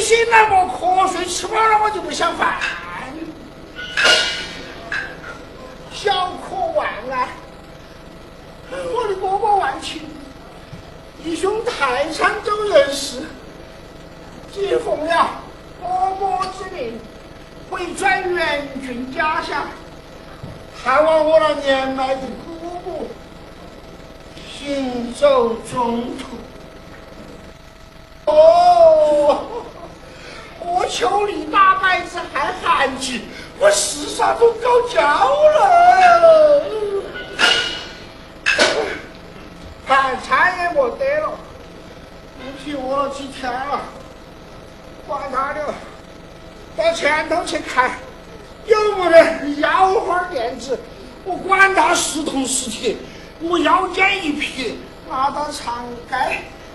醒来我瞌睡，吃饱了我就不想饭。小可万安，我的伯伯万庆，义兄太参州人士，接奉了伯伯之命，回转元俊家乡，探望我那年迈的姑姑。行走中途。哦。求你大麦子还旱起我世上都搞焦了。饭差也没得了肚皮饿了几天了管他的到前头去看有没得腰花垫子我管他是铜是铁我腰间一匹拿到长街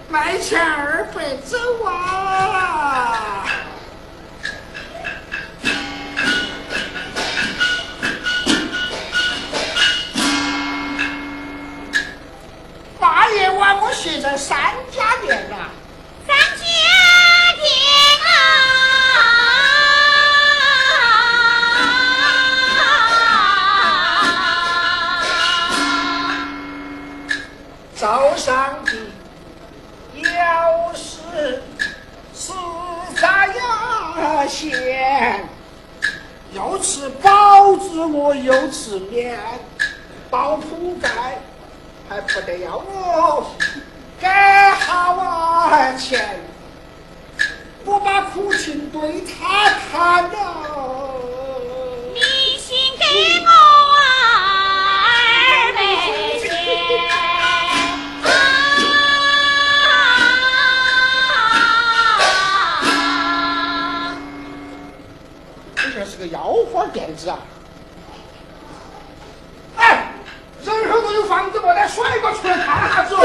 卖钱二百走啊。现在三家店啊三家店啊啊啊早上的要是是咋样先又吃包子我又吃面包铺盖还不得要我给哈娃钱，我把苦情对他谈了。你先给我二妹钱，啊！这像是个腰花店子啊。有房子没得甩过出来看哈子哦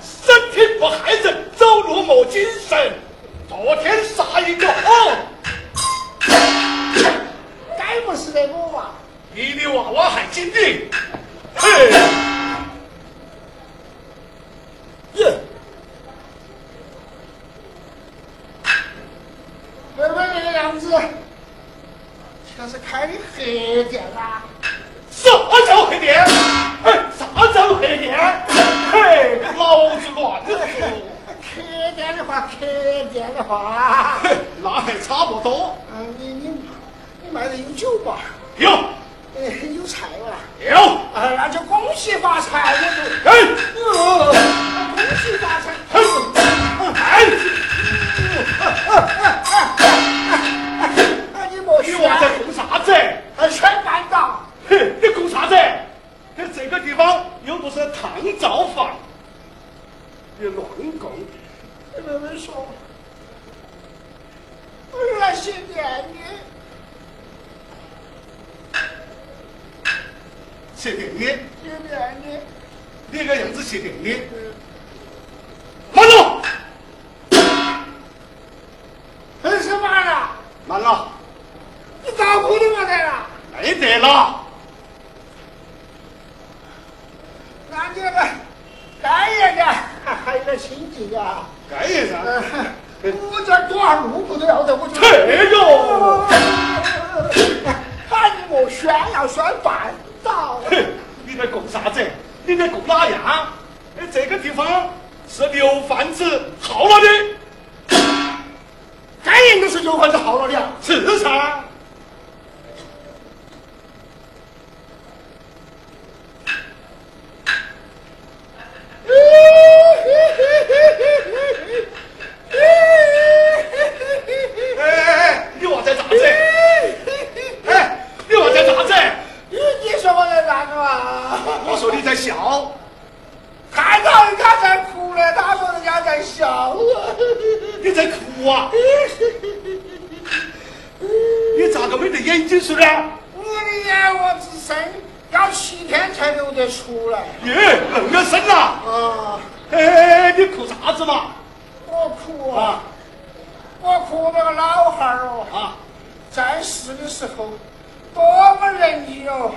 身体不害人走路没精神昨天杀一个哦该不是那个娃你的娃娃还精的那还差不多嗯你你你买的有酒吧有干爷的还还有点亲近啊？干爷个我这儿多路不都要得我就去哟。喊你莫宣呀宣半道嘿你在拱啥子？你在拱哪样哎这个地方是牛贩子耗了的。该爷的是牛贩子耗了的啊。是噻哎哎哎你我在咋子哎你我在咋子你你说我在咋子嘛我说你在笑看到人家在哭呢他说人家在笑你在哭啊你咋个没得眼睛是的我的眼我七天才流得出来。耶，那么深呐！啊，哎，你哭啥子嘛？我哭啊！我哭那个老汉儿哦，啊，在世的时候多么仁义哦，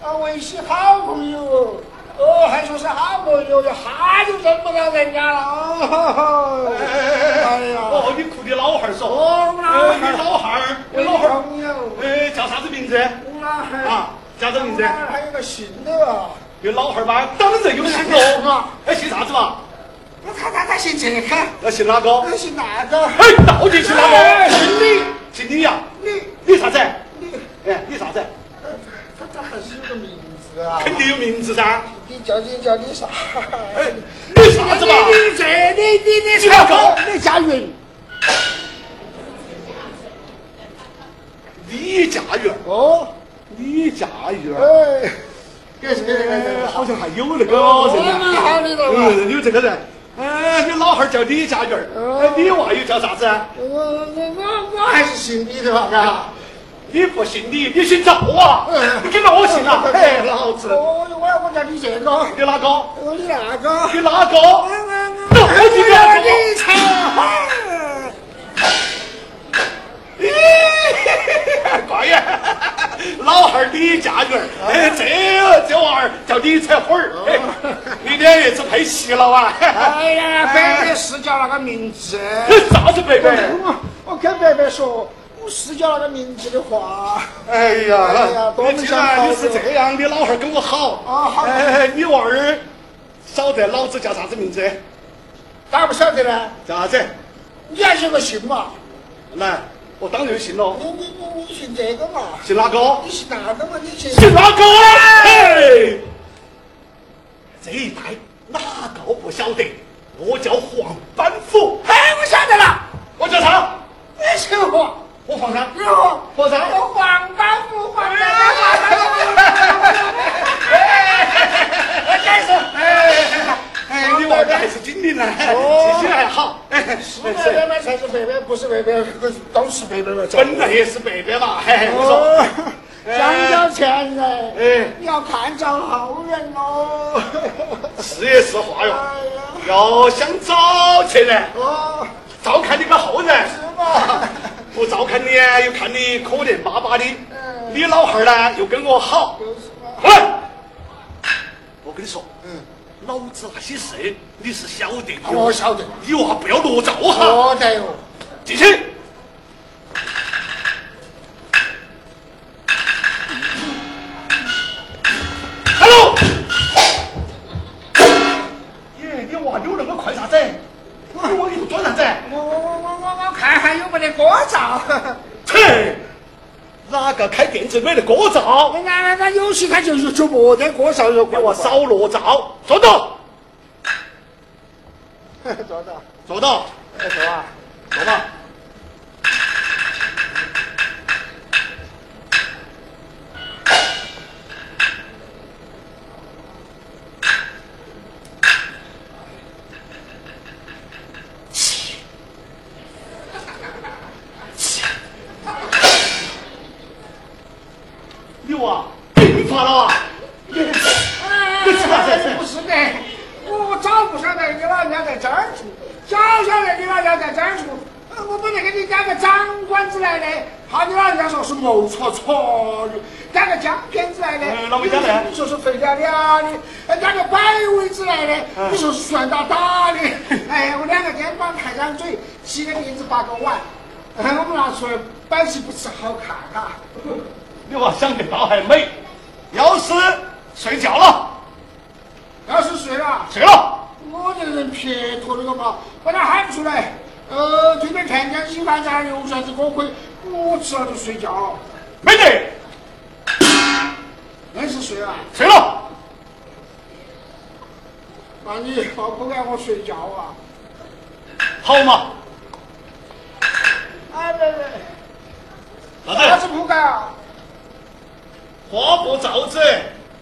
啊，维系好朋友哦，哦，还说是好朋友，一下就认不到人家了。哦哎呀，哦，你哭的老汉儿说，哦老哎汉儿你老汉儿，老汉儿，朋友，哎，叫啥子名字？我老汉儿啊，叫啥子名字还有个姓的啊，有老汉儿吧，当然有姓是喽啊。哎，姓啥子嘛？那他他他姓这个，那姓哪个？他姓那个，哎，到底姓哪哎个？姓李，姓李呀？李李啥子？李，哎，李啥子？他他还是有个名字啊。肯定有名字噻。你叫你叫你啥？哎，你啥子嘛？你这你你你你哪个李佳云。李家园。哦，李家玉。哎，好像还有那个嗯，有这个人。哎，你老汉儿叫李家园儿，哦哎，你娃又叫啥子？我我我我还是姓李的吧？嘎。你不姓李，你姓赵啊嗯？你跟着我姓啊？嘿，老子，我我我叫你这个，你哪个？我李那个。你哪个？我我我我你才咦，乖呀，老汉儿李家园儿，哎，这这娃儿叫李彩花儿，哎你两爷子配戏了哇？哎呀，白白是叫那个名字。啥子贝贝？我我跟白白说，我是叫那个名字的话。哎呀哎呀呀，多么你既想好然你是这样，你老汉儿跟我好啊好哎，你娃儿晓得老子叫啥子名字？咋不晓得呢？叫啥子？你还是个姓嘛？来，我当然信了。你你你你姓这个嘛？姓哪个？你姓哪个嘛？你姓姓哪个？嘿，这一代哪个不晓得？我叫黄板斧，哎，我晓得了，我叫啥？你姓黄，我黄山。你黄，黄山。我黄板斧，黄板斧。真是，哎哎，你娃儿还是精灵呢，哦记性还好。哎，是白白嘛才是白边，不是白边都是白边嘛。本来也是白边嘛，嘿，你哦说，，想找前人，哎你要看着后人哦。是也是话哟。要想找前人，哦，照看你个后人。是吧？不照看你，又看你可怜巴巴的。嗯你老汉儿呢，又跟我好。就是嘛。过来，我跟你说，嗯，老子那些事你是晓得的。我晓得。你娃不要裸照哈。晓得哟。进去。个开店子没得歌照？那那那有些他就是就没得歌照有给我烧罗灶，坐到，坐到，坐到，哎坐啊。坐吧。你娃病发了啊！你你吃啥子？哎不是的，我我早不晓得你老人家在这儿住，早晓得你老人家在这儿住，呃我本来给你讲个长官子来的，怕你老人家说是谋错错的，讲个江片子来的，你说是肥了了的，呃讲个摆尾子来的，嗯。你说是算哒哒的，哎，我两个肩膀抬张嘴，七个碟子八个碗，哎我们拿出来摆起不吃好看哈、你娃想得到还美，要是睡觉了，要是睡了，睡了，我这人撇脱了个嘛，把他喊出来。呃，这边看见稀饭还有啥子锅盔，我吃了就睡觉。没得，硬是睡啊？睡了。那你不不让我睡觉啊？好嘛。哎，别别，啥啥子不敢啊？花布罩子，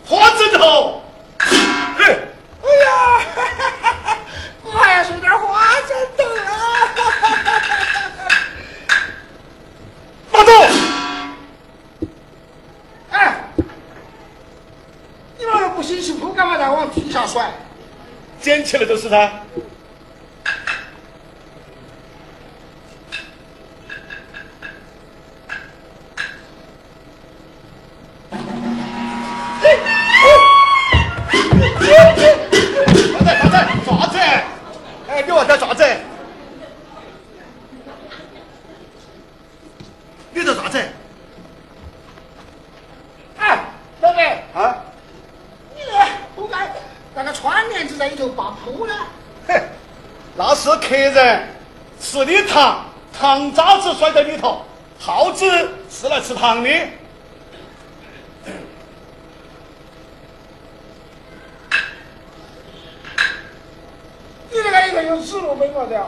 花枕头。哎呀，我还要睡点花枕头啊！马总，哎，你们那不辛辛苦干嘛在往地下摔？捡起来都是他。糖渣子摔在里头，耗子是来吃糖的。你那个里头有指路碑么的？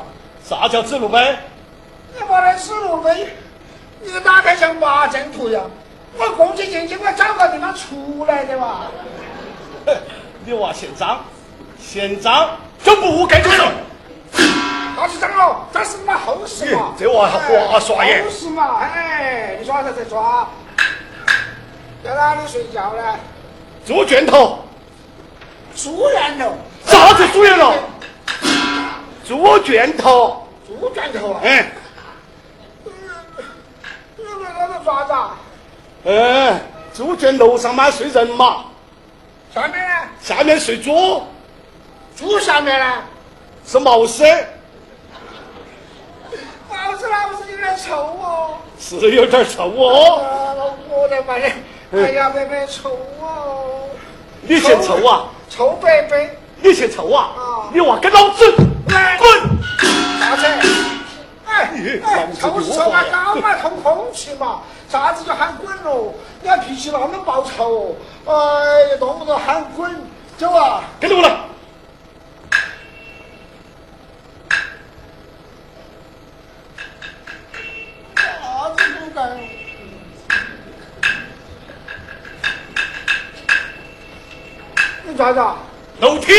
啥叫指路碑？你没得指路碑，你打开像八阵图一样。我攻击进去，我找个地方出来的嘛。你娃嫌脏，嫌脏就不该就是。那是脏了，这是妈后事嘛。这娃还滑耍耶。后事嘛，哎，你耍啥子抓？在哪里睡觉呢？猪圈头。猪圈头。啥子猪圈头？猪圈头。猪圈头啊？哎。你们那是啥子啊？哎，猪圈楼上嘛睡人嘛。下面呢？下面睡猪。猪下面呢？是毛丝。老子那不是有点臭哦？是有点臭哦。我的妈呀！哎呀，妹妹臭哦！你嫌臭啊？臭白白。你嫌臭啊？你娃跟老子滚！啥子？哎哎，臭是臭嘛，搞嘛通空气嘛，啥子就喊滚喽？你看脾气那么暴躁哦，哎呀，动不动喊滚，走啊！跟着我来。你咋子？楼梯。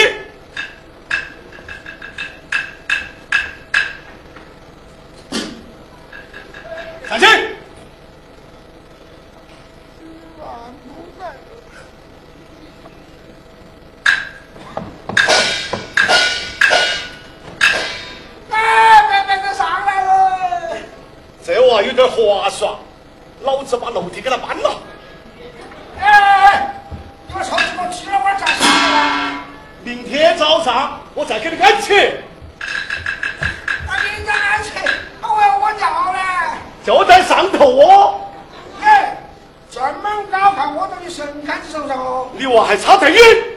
你娃还差太远。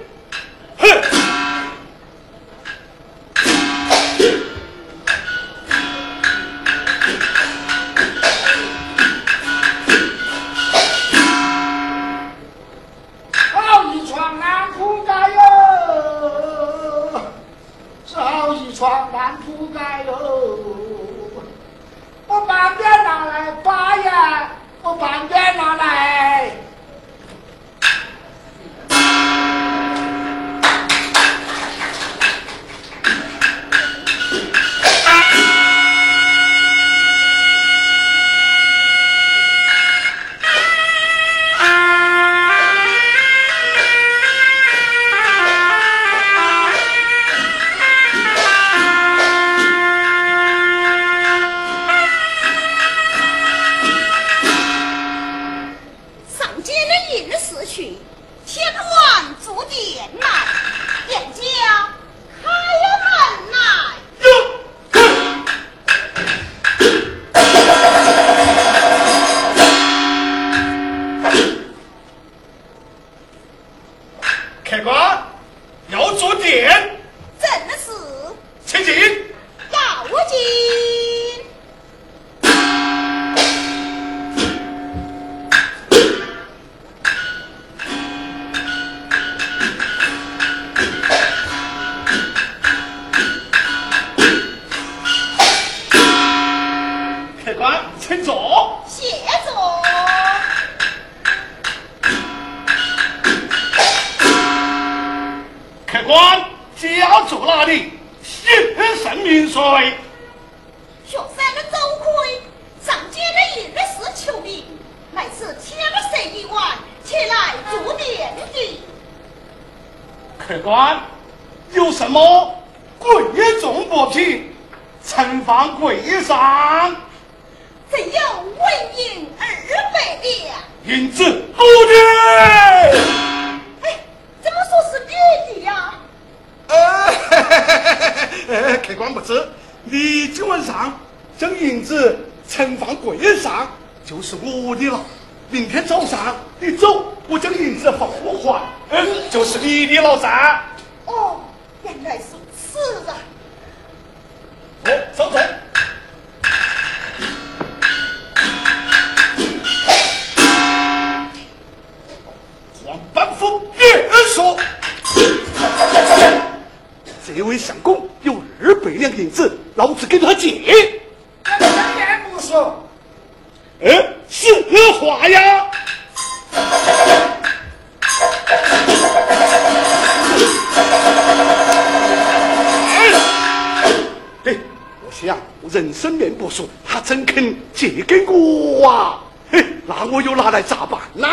客官，有什么贵重物品呈放柜上？只有纹银二百两。银子不的。哎，怎么说是你的呀？呃，客官不知，你今晚上将银子呈放柜上，就是我的了。明天早上你走，我将银子奉还，嗯，就是你的老三。哦，原来如此啊！哎，稍等。黄板斧别说，这位相公有二百两银子，老子给他借。这两面不说，哎，是话呀。哎，我想人生面不熟，他怎肯借给我啊？嘿，那我又拿来咋办呢？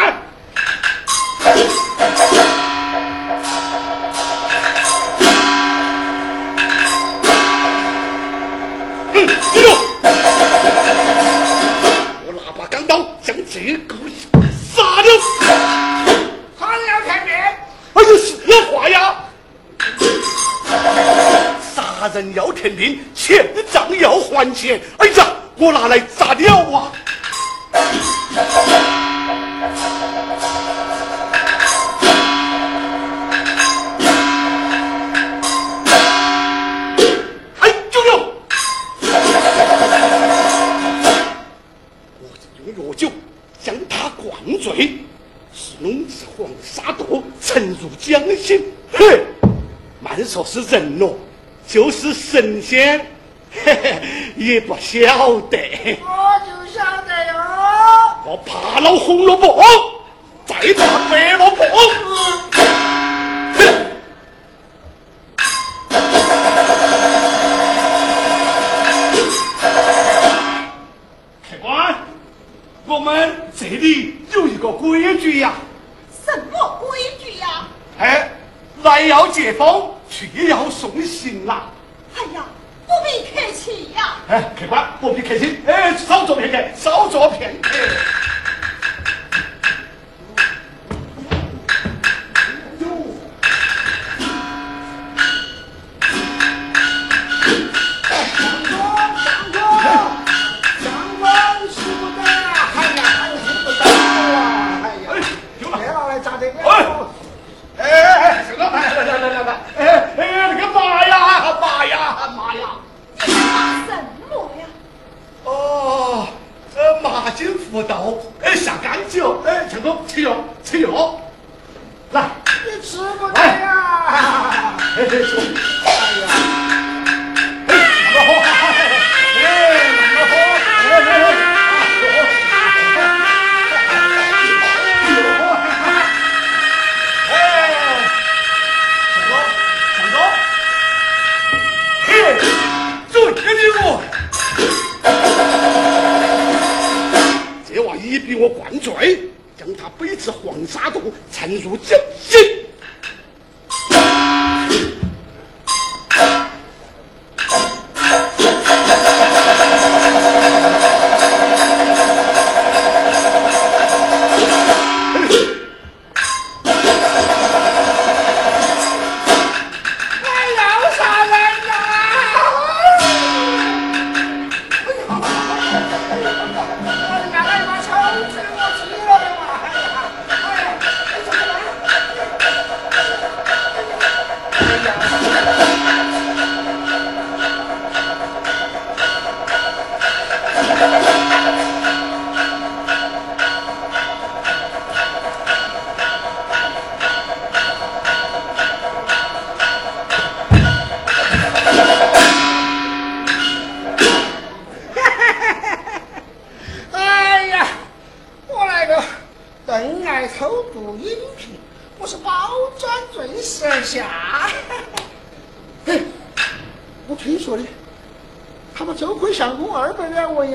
将这个杀了。他要看面，哎呦，是话呀！杀人要填命，欠账要还钱。哎呀，我拿来咋了啊？哎，舅舅，我用药酒他灌醉，是弄至黄沙肚，沉入江心。嘿，慢说是人咯，就是神仙，嘿嘿，也不晓得。我就晓得哟。我怕了红萝卜，再怕白萝卜。风，去要送行啦、哎呀，不必客气呀。哎，客官不必客气，哎，稍坐片刻，稍坐片刻。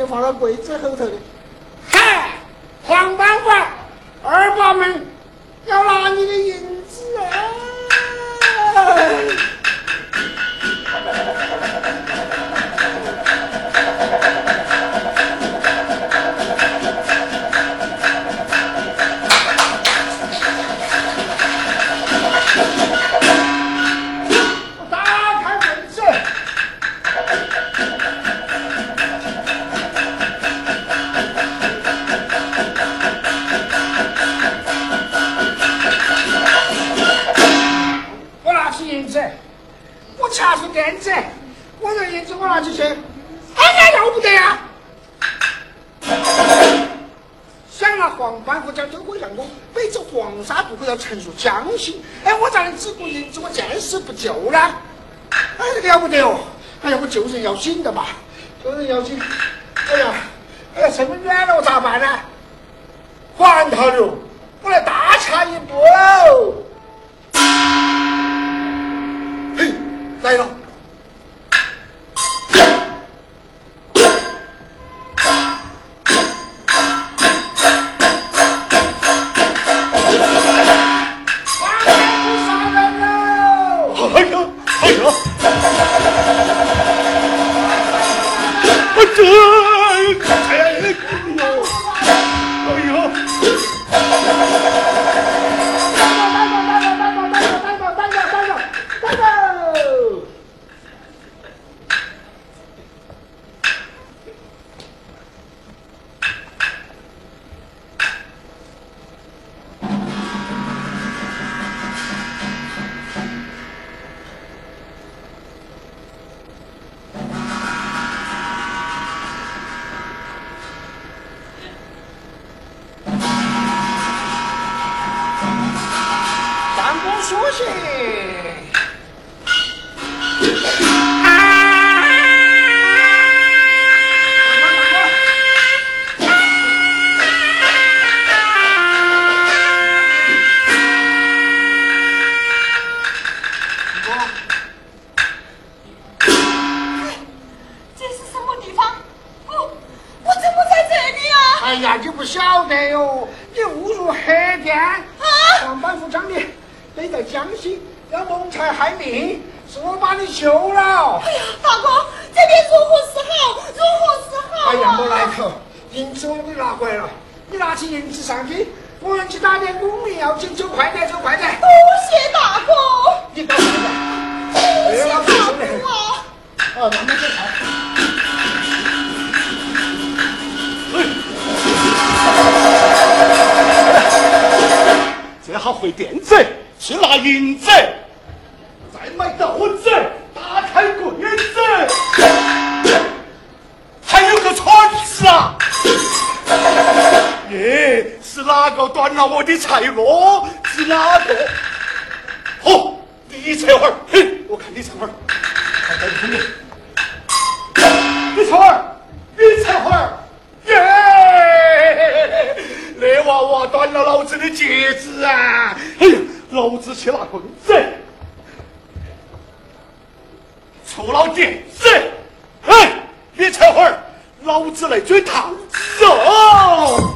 放到柜子后头的。嗨，黄板板，二把门要拿你的银子啊！江心，哎，我咋能只顾银子，我见死不救呢。哎，这个要不得哦！哎呀，我救人要紧的嘛，救人要紧。哎呀，哎呀，这么远了，我咋办呢？还他的，我来大掐一步。嘿，来了。 수 고. 他回店子去拿银子，再买个盒子，打开柜子，还有个铲子啊！耶，是哪个断了我的财路？是哪个？哦，李翠花，嘿，我看李翠花，快点听命！李彩花，李彩花，耶！那娃娃断了老子的戒指啊！哎呀，老子去拿棍子！臭老弟，死！哎，别扯会儿，老子来追桃子哦！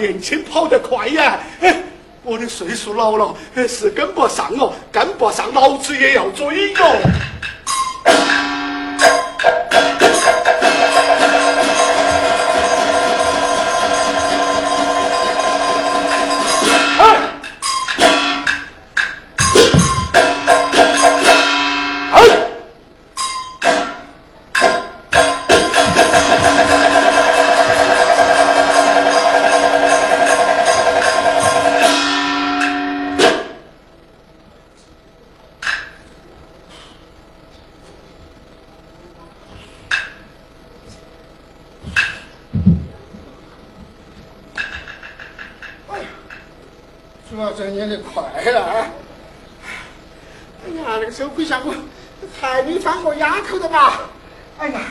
年轻跑得快呀哎我的岁数老了是跟不上哦跟不上老子也要追哦我要转的快了啊哎呀那个时候回想我还没有过丫头的嘛哎呀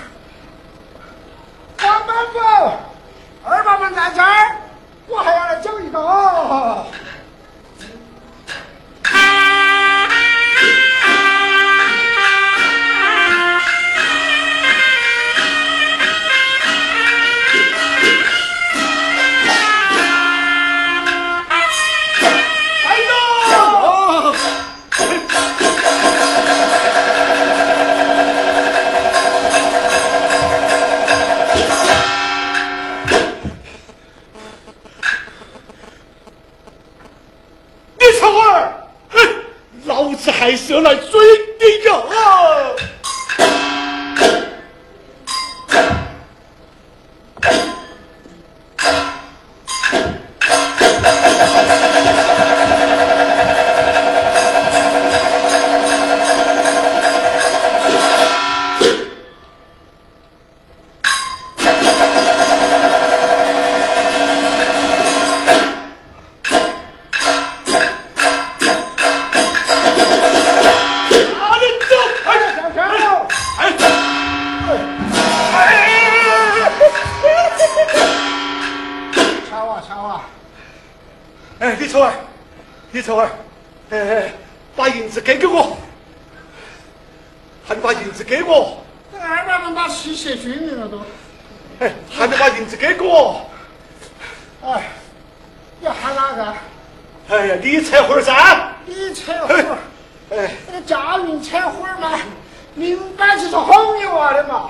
明摆就是哄你娃的嘛。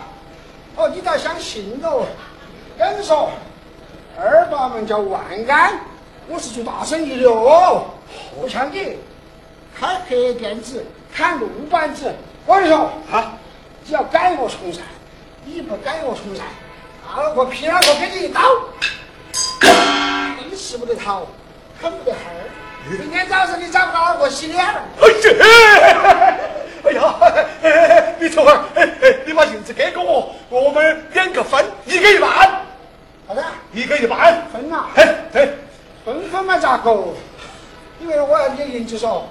哦，你倒相信喽。跟你说，二八门叫万安，我是做大生意的哦。何强的，开黑店子，砍路板子。我跟你说啊，你要改我从善，你不改我从善，那老婆劈老婆给你一刀，你吃不得桃，啃不得恨。明天早上你找不到老婆洗脸了。哎呀哎哎哎你瞅会儿哎哎你把银子给给我我们两个分一个一半好的一个一半分呐嘿嘿分分嘛咋个因为我要你银子嗦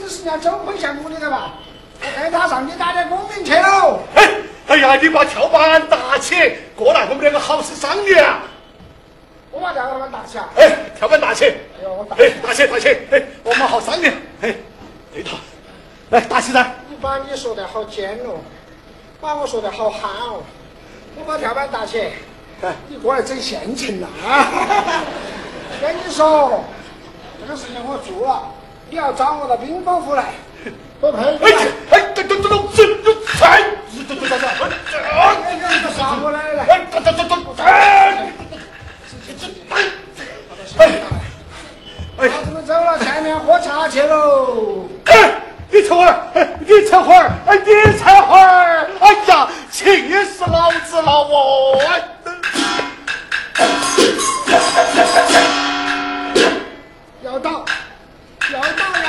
这是人家走婚项目的的嘛我他上去打点公人去喽哎哎呀你把跳板搭起过来我们两个好生商量我把跳个人打起啊哎跳板打起哎呦我打哎打起打起哎我们好商量哎对头来，大起来！你把你说得好尖哦，把我说得好憨哦。我把跳板搭起，你过来整陷阱了啊！跟你说，这个事情我做了，你要掌握到冰工府来，不你！哎哎，等等咚咚咚，有财！咚咚咚咚咚，啊！杀过来来等等等咚咚咚，哎！哎！孩子们走了，前面喝茶去喽。你菜花儿，哎，你菜花儿，哎，你菜花儿，哎呀，气死老子了我！要到，要到。